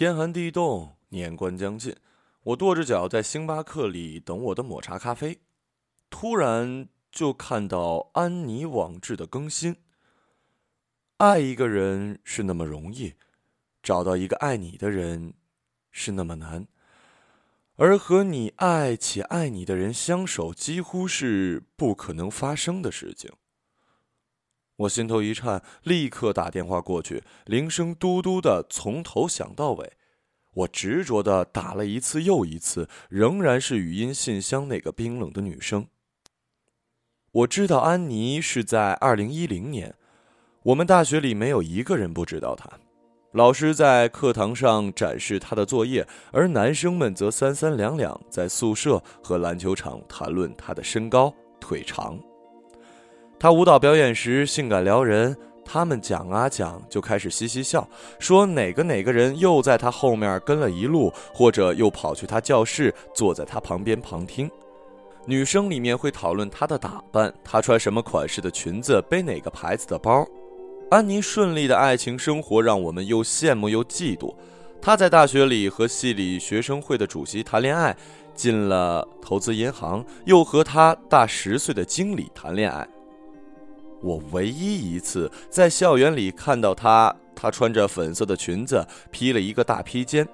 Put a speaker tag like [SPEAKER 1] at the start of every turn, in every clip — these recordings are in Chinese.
[SPEAKER 1] 天寒地冻，年关将近，我跺着脚在星巴克里等我的抹茶咖啡，突然就看到安妮网志的更新。爱一个人是那么容易，找到一个爱你的人是那么难，而和你爱且爱你的人相守，几乎是不可能发生的事情。我心头一颤，立刻打电话过去，铃声嘟嘟的从头响到尾。我执着的打了一次又一次，仍然是语音信箱那个冰冷的女声。我知道安妮是在二零一零年，我们大学里没有一个人不知道她。老师在课堂上展示她的作业，而男生们则三三两两在宿舍和篮球场谈论她的身高、腿长。他舞蹈表演时性感撩人，他们讲啊讲就开始嘻嘻笑，说哪个哪个人又在他后面跟了一路，或者又跑去他教室坐在他旁边旁听。女生里面会讨论她的打扮，她穿什么款式的裙子，背哪个牌子的包。安妮顺利的爱情生活让我们又羡慕又嫉妒。她在大学里和系里学生会的主席谈恋爱，进了投资银行，又和他大十岁的经理谈恋爱。我唯一一次在校园里看到她，她穿着粉色的裙子，披了一个大披肩，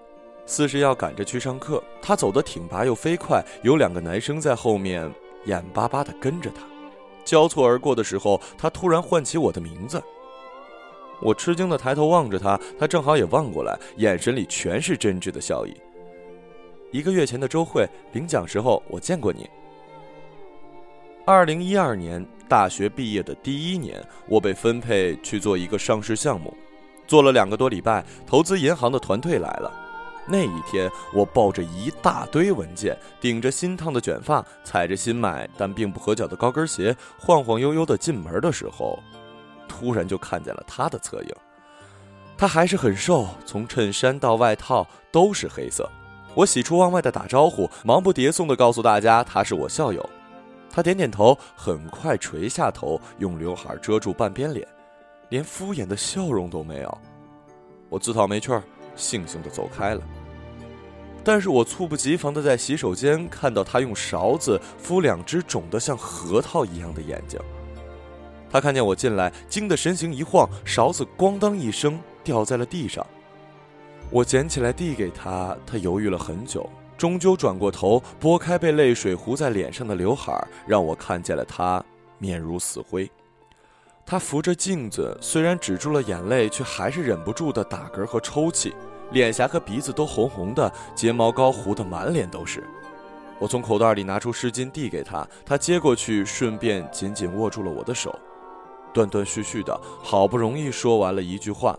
[SPEAKER 1] 似是要赶着去上课。她走得挺拔又飞快，有两个男生在后面眼巴巴地跟着她。交错而过的时候，她突然唤起我的名字。我吃惊地抬头望着她，她正好也望过来，眼神里全是真挚的笑意。一个月前的周会领奖时候，我见过你。二零一二年。大学毕业的第一年，我被分配去做一个上市项目，做了两个多礼拜。投资银行的团队来了，那一天，我抱着一大堆文件，顶着新烫的卷发，踩着新买但并不合脚的高跟鞋，晃晃悠悠的进门的时候，突然就看见了他的侧影。他还是很瘦，从衬衫到外套都是黑色。我喜出望外的打招呼，忙不迭送的告诉大家他是我校友。他点点头，很快垂下头，用刘海遮住半边脸，连敷衍的笑容都没有。我自讨没趣，悻悻地走开了。但是我猝不及防地在洗手间看到他用勺子敷两只肿得像核桃一样的眼睛。他看见我进来，惊得身形一晃，勺子咣当一声掉在了地上。我捡起来递给他，他犹豫了很久。终究转过头，拨开被泪水糊在脸上的刘海，让我看见了他面如死灰。他扶着镜子，虽然止住了眼泪，却还是忍不住的打嗝和抽泣，脸颊和鼻子都红红的，睫毛膏糊得满脸都是。我从口袋里拿出湿巾递给他，他接过去，顺便紧紧握住了我的手，断断续续的，好不容易说完了一句话：“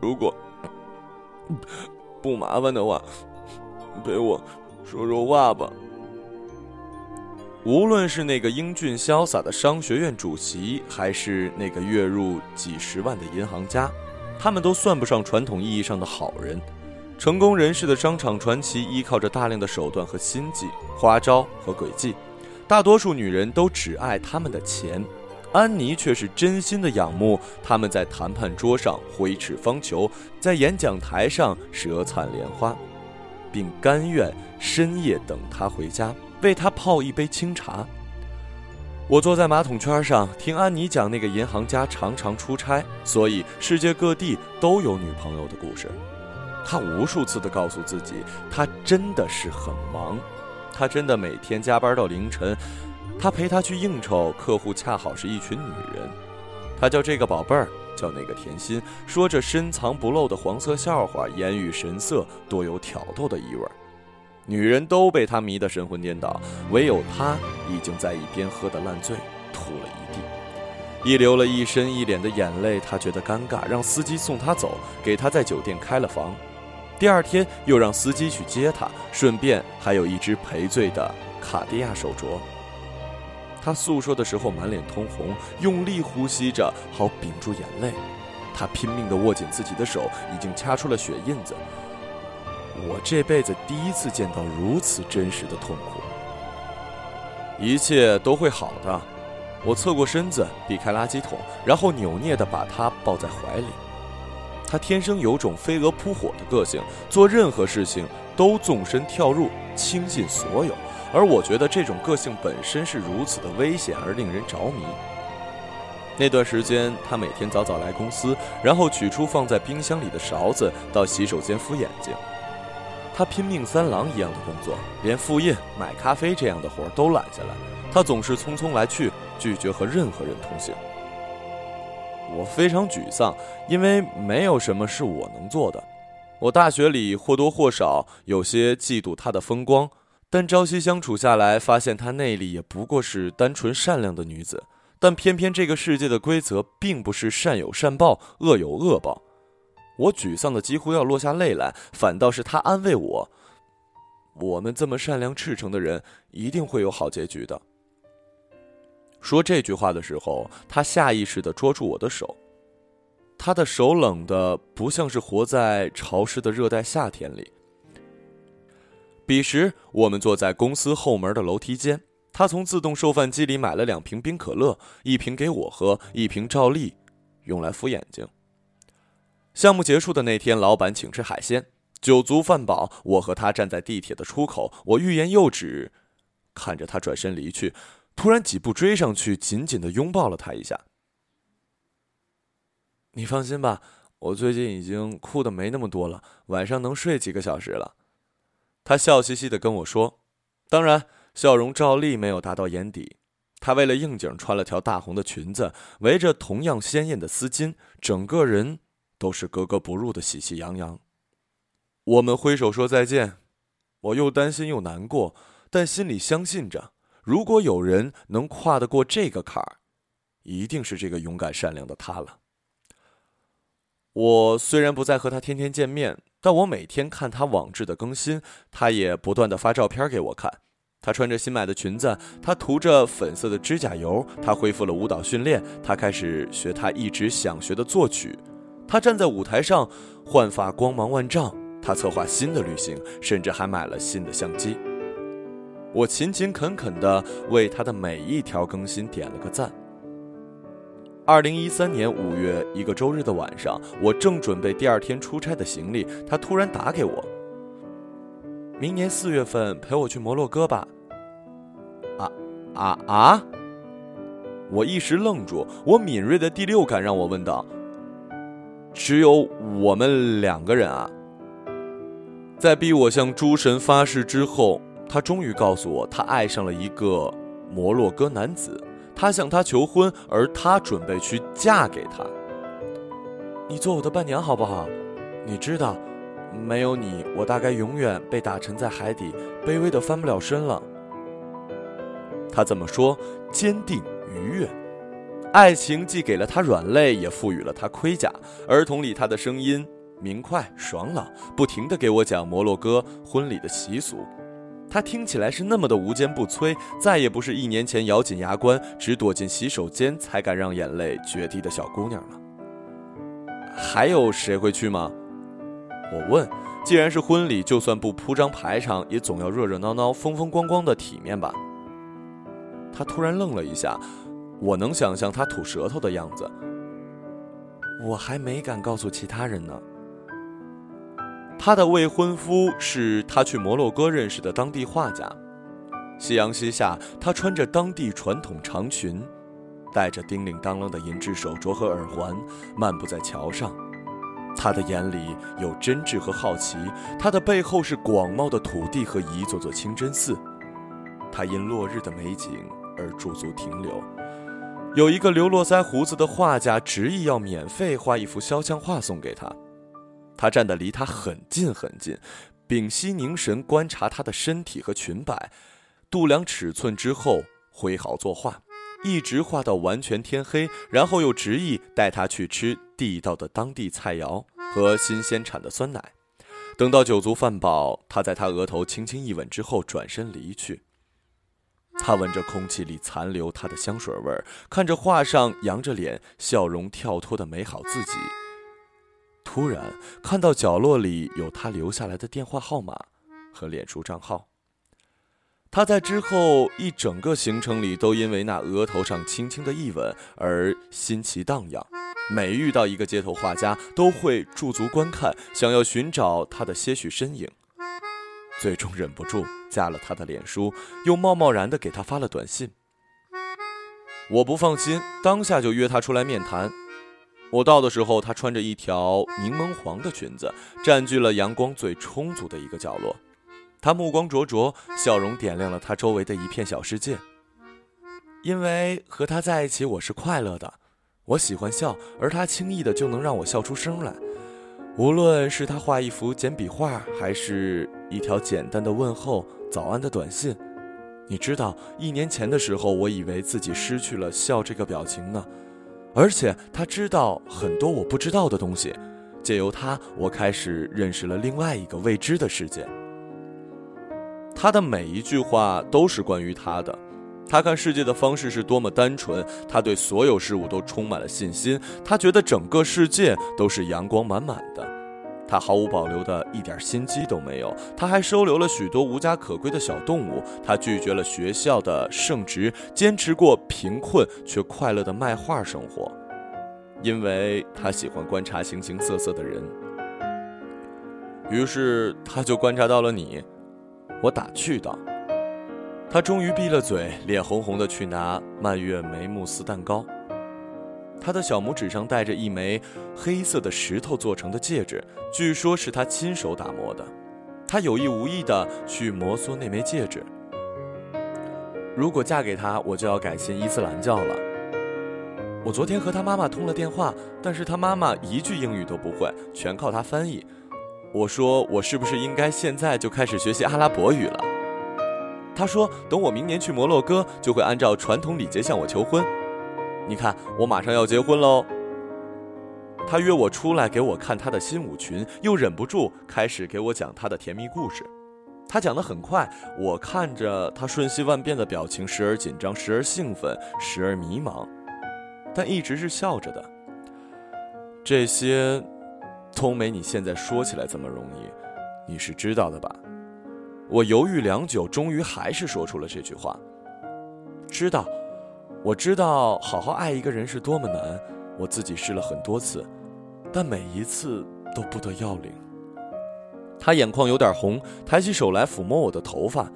[SPEAKER 1] 如果不麻烦的话。”陪我说说话吧。无论是那个英俊潇洒的商学院主席，还是那个月入几十万的银行家，他们都算不上传统意义上的好人。成功人士的商场传奇依靠着大量的手段和心计、花招和诡计。大多数女人都只爱他们的钱，安妮却是真心的仰慕他们在谈判桌上挥斥方遒，在演讲台上舌灿莲花。并甘愿深夜等他回家，为他泡一杯清茶。我坐在马桶圈上，听安妮讲那个银行家常常出差，所以世界各地都有女朋友的故事。他无数次地告诉自己，他真的是很忙，他真的每天加班到凌晨。他陪他去应酬，客户恰好是一群女人。他叫这个宝贝儿。叫那个甜心，说着深藏不露的黄色笑话，言语神色多有挑逗的意味。女人都被他迷得神魂颠倒，唯有他已经在一边喝得烂醉，吐了一地，一流了一身一脸的眼泪。他觉得尴尬，让司机送他走，给他在酒店开了房。第二天又让司机去接他，顺便还有一只赔罪的卡地亚手镯。他诉说的时候满脸通红，用力呼吸着，好屏住眼泪。他拼命地握紧自己的手，已经掐出了血印子。我这辈子第一次见到如此真实的痛苦。一切都会好的。我侧过身子，避开垃圾桶，然后扭捏地把他抱在怀里。他天生有种飞蛾扑火的个性，做任何事情都纵身跳入，倾尽所有。而我觉得这种个性本身是如此的危险而令人着迷。那段时间，他每天早早来公司，然后取出放在冰箱里的勺子，到洗手间敷眼睛。他拼命三郎一样的工作，连复印、买咖啡这样的活都揽下来。他总是匆匆来去，拒绝和任何人同行。我非常沮丧，因为没有什么是我能做的。我大学里或多或少有些嫉妒他的风光。但朝夕相处下来，发现她内里也不过是单纯善良的女子。但偏偏这个世界的规则并不是善有善报，恶有恶报。我沮丧的几乎要落下泪来，反倒是她安慰我：“我们这么善良赤诚的人，一定会有好结局的。”说这句话的时候，她下意识地捉住我的手，她的手冷的不像是活在潮湿的热带夏天里。彼时，我们坐在公司后门的楼梯间。他从自动售饭机里买了两瓶冰可乐，一瓶给我喝，一瓶照例用来敷眼睛。项目结束的那天，老板请吃海鲜，酒足饭饱，我和他站在地铁的出口。我欲言又止，看着他转身离去，突然几步追上去，紧紧的拥抱了他一下。你放心吧，我最近已经哭的没那么多了，晚上能睡几个小时了。他笑嘻嘻地跟我说：“当然，笑容照例没有达到眼底。他为了应景穿了条大红的裙子，围着同样鲜艳的丝巾，整个人都是格格不入的喜气洋洋。我们挥手说再见，我又担心又难过，但心里相信着，如果有人能跨得过这个坎儿，一定是这个勇敢善良的他了。我虽然不再和他天天见面。”但我每天看他网志的更新，他也不断的发照片给我看。他穿着新买的裙子，他涂着粉色的指甲油，他恢复了舞蹈训练，他开始学他一直想学的作曲。他站在舞台上，焕发光芒万丈。他策划新的旅行，甚至还买了新的相机。我勤勤恳恳地为他的每一条更新点了个赞。二零一三年五月一个周日的晚上，我正准备第二天出差的行李，他突然打给我。明年四月份陪我去摩洛哥吧。啊啊啊！我一时愣住，我敏锐的第六感让我问道：“只有我们两个人啊？”在逼我向诸神发誓之后，他终于告诉我，他爱上了一个摩洛哥男子。他向她求婚，而她准备去嫁给他。你做我的伴娘好不好？你知道，没有你，我大概永远被打沉在海底，卑微的翻不了身了。他怎么说，坚定愉悦。爱情既给了他软肋，也赋予了他盔甲。儿童里，他的声音明快爽朗，不停地给我讲摩洛哥婚礼的习俗。她听起来是那么的无坚不摧，再也不是一年前咬紧牙关只躲进洗手间才敢让眼泪决堤的小姑娘了。还有谁会去吗？我问。既然是婚礼，就算不铺张排场，也总要热热闹闹、风风光光的体面吧。她突然愣了一下，我能想象她吐舌头的样子。我还没敢告诉其他人呢。她的未婚夫是她去摩洛哥认识的当地画家。夕阳西下，她穿着当地传统长裙，戴着叮铃当啷的银质手镯和耳环，漫步在桥上。她的眼里有真挚和好奇，她的背后是广袤的土地和一座座清真寺。她因落日的美景而驻足停留。有一个留络腮胡子的画家执意要免费画一幅肖像画送给她。他站得离他很近很近，屏息凝神观察他的身体和裙摆，度量尺寸之后挥毫作画，一直画到完全天黑，然后又执意带他去吃地道的当地菜肴和新鲜产的酸奶。等到酒足饭饱，他在他额头轻轻一吻之后转身离去。他闻着空气里残留他的香水味儿，看着画上扬着脸、笑容跳脱的美好自己。突然看到角落里有他留下来的电话号码和脸书账号。他在之后一整个行程里都因为那额头上轻轻的一吻而心奇荡漾，每遇到一个街头画家，都会驻足观看，想要寻找他的些许身影。最终忍不住加了他的脸书，又贸贸然地给他发了短信。我不放心，当下就约他出来面谈。我到的时候，她穿着一条柠檬黄的裙子，占据了阳光最充足的一个角落。她目光灼灼，笑容点亮了她周围的一片小世界。因为和她在一起，我是快乐的。我喜欢笑，而她轻易的就能让我笑出声来。无论是她画一幅简笔画，还是一条简单的问候、早安的短信，你知道，一年前的时候，我以为自己失去了笑这个表情呢。而且他知道很多我不知道的东西，借由他，我开始认识了另外一个未知的世界。他的每一句话都是关于他的。他看世界的方式是多么单纯，他对所有事物都充满了信心，他觉得整个世界都是阳光满满的，他毫无保留的一点心机都没有，他还收留了许多无家可归的小动物，他拒绝了学校的圣职，坚持过贫困却快乐的卖画生活，因为他喜欢观察形形色色的人，于是他就观察到了你，我打趣道。他终于闭了嘴，脸红红的去拿蔓越莓慕斯蛋糕。他的小拇指上戴着一枚黑色的石头做成的戒指，据说是他亲手打磨的。他有意无意的去摩挲那枚戒指。如果嫁给他，我就要改信伊斯兰教了。我昨天和他妈妈通了电话，但是他妈妈一句英语都不会，全靠他翻译。我说我是不是应该现在就开始学习阿拉伯语了？他说：“等我明年去摩洛哥，就会按照传统礼节向我求婚。你看，我马上要结婚喽。”他约我出来给我看他的新舞裙，又忍不住开始给我讲他的甜蜜故事。他讲得很快，我看着他瞬息万变的表情，时而紧张，时而兴奋，时而迷茫，但一直是笑着的。这些，都没你现在说起来这么容易，你是知道的吧？我犹豫良久，终于还是说出了这句话。知道，我知道，好好爱一个人是多么难。我自己试了很多次，但每一次都不得要领。他眼眶有点红，抬起手来抚摸我的头发。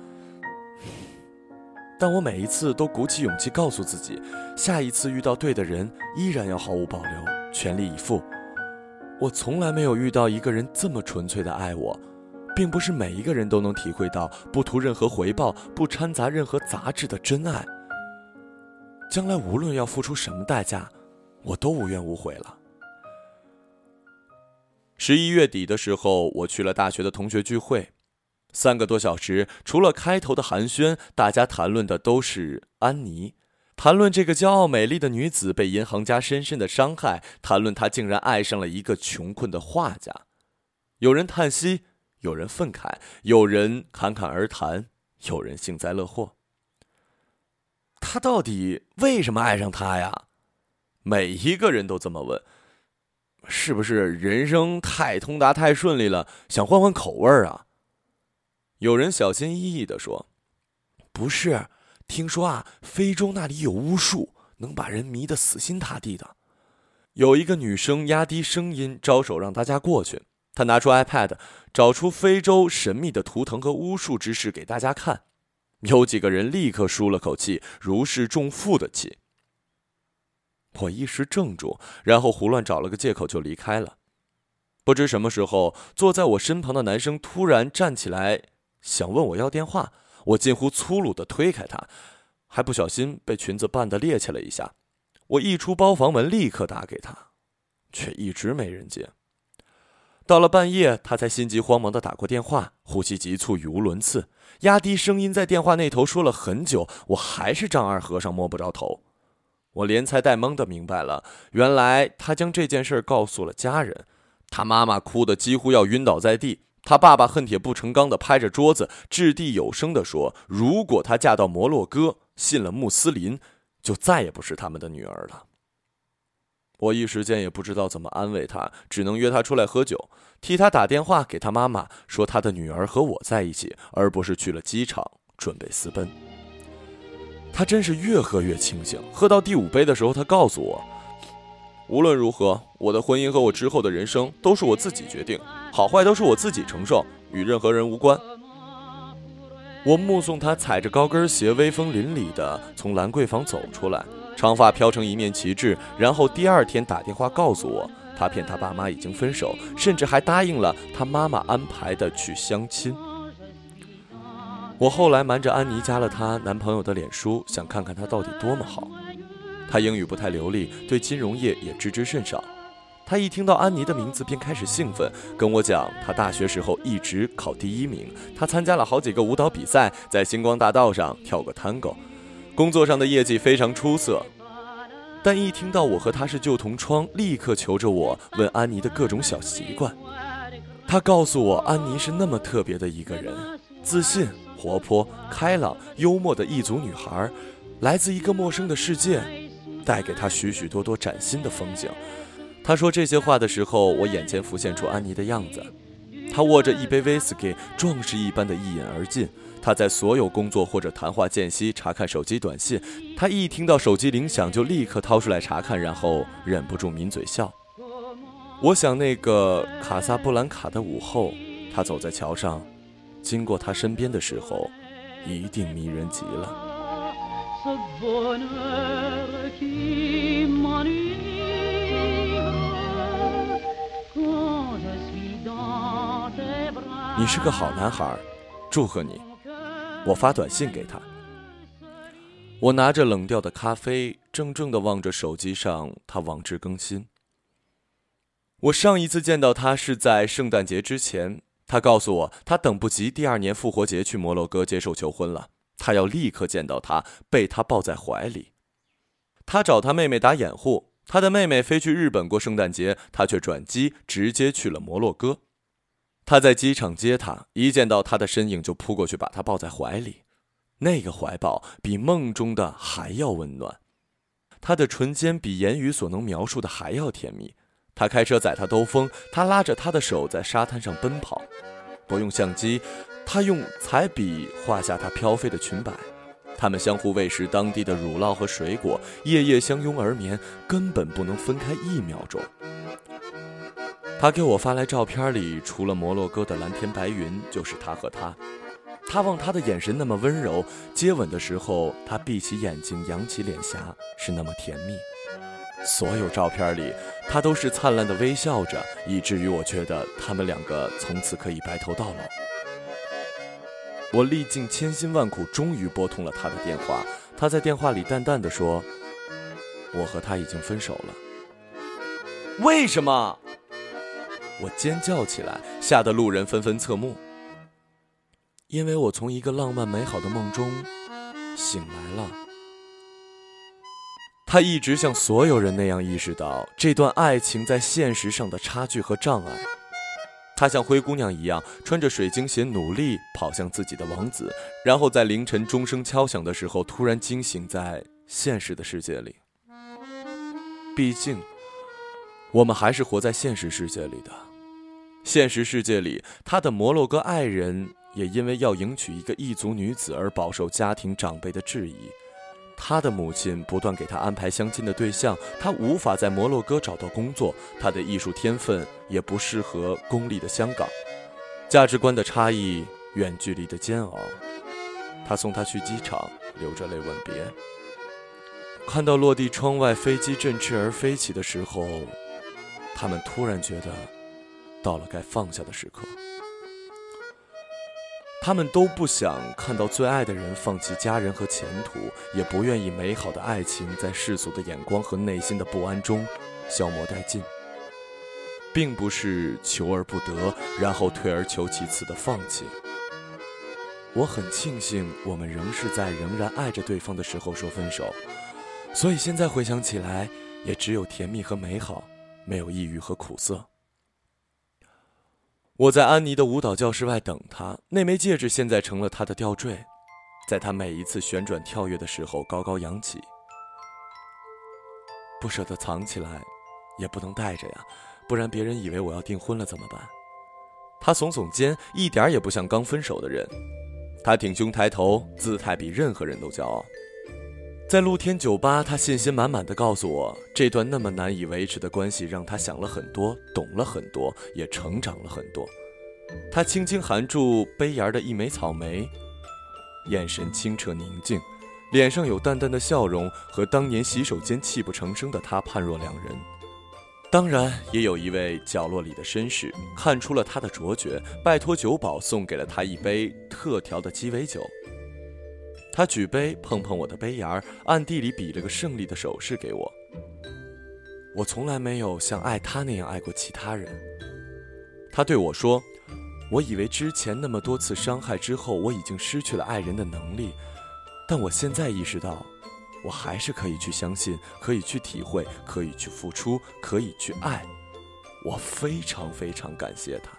[SPEAKER 1] 但我每一次都鼓起勇气告诉自己，下一次遇到对的人，依然要毫无保留，全力以赴。我从来没有遇到一个人这么纯粹的爱我。并不是每一个人都能体会到不图任何回报、不掺杂任何杂质的真爱。将来无论要付出什么代价，我都无怨无悔了。十一月底的时候，我去了大学的同学聚会，三个多小时，除了开头的寒暄，大家谈论的都是安妮，谈论这个骄傲美丽的女子被银行家深深的伤害，谈论她竟然爱上了一个穷困的画家，有人叹息。有人愤慨，有人侃侃而谈，有人幸灾乐祸。他到底为什么爱上他呀？每一个人都这么问。是不是人生太通达、太顺利了，想换换口味儿啊？有人小心翼翼的说：“不是，听说啊，非洲那里有巫术，能把人迷得死心塌地的。”有一个女生压低声音招手让大家过去。她拿出 iPad，找出非洲神秘的图腾和巫术之事给大家看，有几个人立刻舒了口气，如释重负的气。我一时怔住，然后胡乱找了个借口就离开了。不知什么时候，坐在我身旁的男生突然站起来，想问我要电话，我近乎粗鲁的推开他，还不小心被裙子绊得趔趄了一下。我一出包房门，立刻打给他，却一直没人接。到了半夜，他才心急慌忙地打过电话，呼吸急促，语无伦次，压低声音在电话那头说了很久，我还是丈二和尚摸不着头。我连猜带蒙地明白了，原来他将这件事告诉了家人。他妈妈哭得几乎要晕倒在地，他爸爸恨铁不成钢地拍着桌子，掷地有声地说：“如果她嫁到摩洛哥，信了穆斯林，就再也不是他们的女儿了。”我一时间也不知道怎么安慰他，只能约他出来喝酒，替他打电话给他妈妈，说他的女儿和我在一起，而不是去了机场准备私奔。他真是越喝越清醒，喝到第五杯的时候，他告诉我：“无论如何，我的婚姻和我之后的人生都是我自己决定，好坏都是我自己承受，与任何人无关。我目送他踩着高跟鞋，威风凛凛地从兰桂坊走出来，长发飘成一面旗帜。然后第二天打电话告诉我，他骗他爸妈已经分手，甚至还答应了他妈妈安排的去相亲。我后来瞒着安妮加了她男朋友的脸书，想看看他到底多么好。他英语不太流利，对金融业也知之甚少。他一听到安妮的名字便开始兴奋，跟我讲他大学时候一直考第一名，他参加了好几个舞蹈比赛，在星光大道上跳过 tango，工作上的业绩非常出色。但一听到我和他是旧同窗，立刻求着我问安妮的各种小习惯。他告诉我，安妮是那么特别的一个人，自信、活泼、开朗、幽默的异族女孩，来自一个陌生的世界，带给他许许多多崭新的风景。他说这些话的时候，我眼前浮现出安妮的样子。他握着一杯威士忌，壮士一般的一饮而尽。他在所有工作或者谈话间隙查看手机短信。他一听到手机铃响，就立刻掏出来查看，然后忍不住抿嘴笑。我想那个卡萨布兰卡的午后，他走在桥上，经过他身边的时候，一定迷人极了。你是个好男孩，祝贺你！我发短信给他。我拿着冷掉的咖啡，怔怔地望着手机上他网志更新。我上一次见到他是在圣诞节之前，他告诉我他等不及第二年复活节去摩洛哥接受求婚了，他要立刻见到他，被他抱在怀里。他找他妹妹打掩护，他的妹妹飞去日本过圣诞节，他却转机直接去了摩洛哥。他在机场接她，一见到她的身影就扑过去把她抱在怀里，那个怀抱比梦中的还要温暖，他的唇尖比言语所能描述的还要甜蜜。他开车载她兜风，他拉着她的手在沙滩上奔跑，不用相机，他用彩笔画下他飘飞的裙摆，他们相互喂食当地的乳酪和水果，夜夜相拥而眠，根本不能分开一秒钟。他给我发来照片里，除了摩洛哥的蓝天白云，就是他和他。他望他的眼神那么温柔，接吻的时候，他闭起眼睛，扬起脸颊，是那么甜蜜。所有照片里，他都是灿烂的微笑着，以至于我觉得他们两个从此可以白头到老。我历尽千辛万苦，终于拨通了他的电话。他在电话里淡淡的说：“我和他已经分手了。”为什么？我尖叫起来，吓得路人纷纷侧目。因为我从一个浪漫美好的梦中醒来了。他一直像所有人那样意识到这段爱情在现实上的差距和障碍。他像灰姑娘一样，穿着水晶鞋，努力跑向自己的王子，然后在凌晨钟声敲响的时候，突然惊醒在现实的世界里。毕竟。我们还是活在现实世界里的，现实世界里，他的摩洛哥爱人也因为要迎娶一个异族女子而饱受家庭长辈的质疑。他的母亲不断给他安排相亲的对象，他无法在摩洛哥找到工作，他的艺术天分也不适合功利的香港。价值观的差异，远距离的煎熬。他送她去机场，流着泪吻别。看到落地窗外飞机振翅而飞起的时候。他们突然觉得，到了该放下的时刻。他们都不想看到最爱的人放弃家人和前途，也不愿意美好的爱情在世俗的眼光和内心的不安中消磨殆尽。并不是求而不得，然后退而求其次的放弃。我很庆幸，我们仍是在仍然爱着对方的时候说分手，所以现在回想起来，也只有甜蜜和美好。没有抑郁和苦涩。我在安妮的舞蹈教室外等她，那枚戒指现在成了她的吊坠，在她每一次旋转跳跃的时候高高扬起。不舍得藏起来，也不能带着呀，不然别人以为我要订婚了怎么办？她耸耸肩，一点也不像刚分手的人。她挺胸抬头，姿态比任何人都骄傲。在露天酒吧，他信心满满的告诉我，这段那么难以维持的关系让他想了很多，懂了很多，也成长了很多。他轻轻含住杯沿的一枚草莓，眼神清澈宁静，脸上有淡淡的笑容，和当年洗手间泣不成声的他判若两人。当然，也有一位角落里的绅士看出了他的卓绝，拜托酒保送给了他一杯特调的鸡尾酒。他举杯碰碰我的杯沿儿，暗地里比了个胜利的手势给我。我从来没有像爱他那样爱过其他人。他对我说：“我以为之前那么多次伤害之后，我已经失去了爱人的能力，但我现在意识到，我还是可以去相信，可以去体会，可以去付出，可以去爱。我非常非常感谢他。”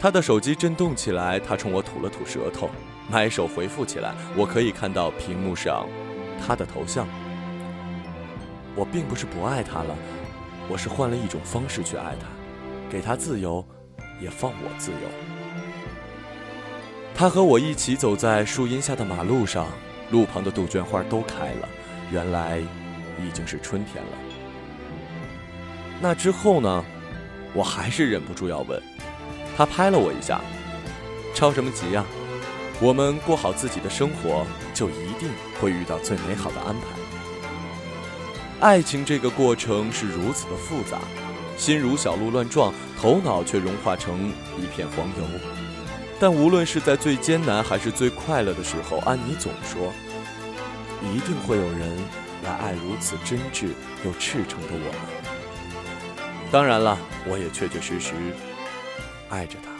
[SPEAKER 1] 他的手机震动起来，他冲我吐了吐舌头。买手回复起来，我可以看到屏幕上他的头像。我并不是不爱他了，我是换了一种方式去爱他，给他自由，也放我自由。他和我一起走在树荫下的马路上，路旁的杜鹃花都开了，原来已经是春天了。那之后呢？我还是忍不住要问。他拍了我一下，着什么急呀？我们过好自己的生活，就一定会遇到最美好的安排。爱情这个过程是如此的复杂，心如小鹿乱撞，头脑却融化成一片黄油。但无论是在最艰难还是最快乐的时候，安妮总说，一定会有人来爱如此真挚又赤诚的我们。当然了，我也确确实实爱着他。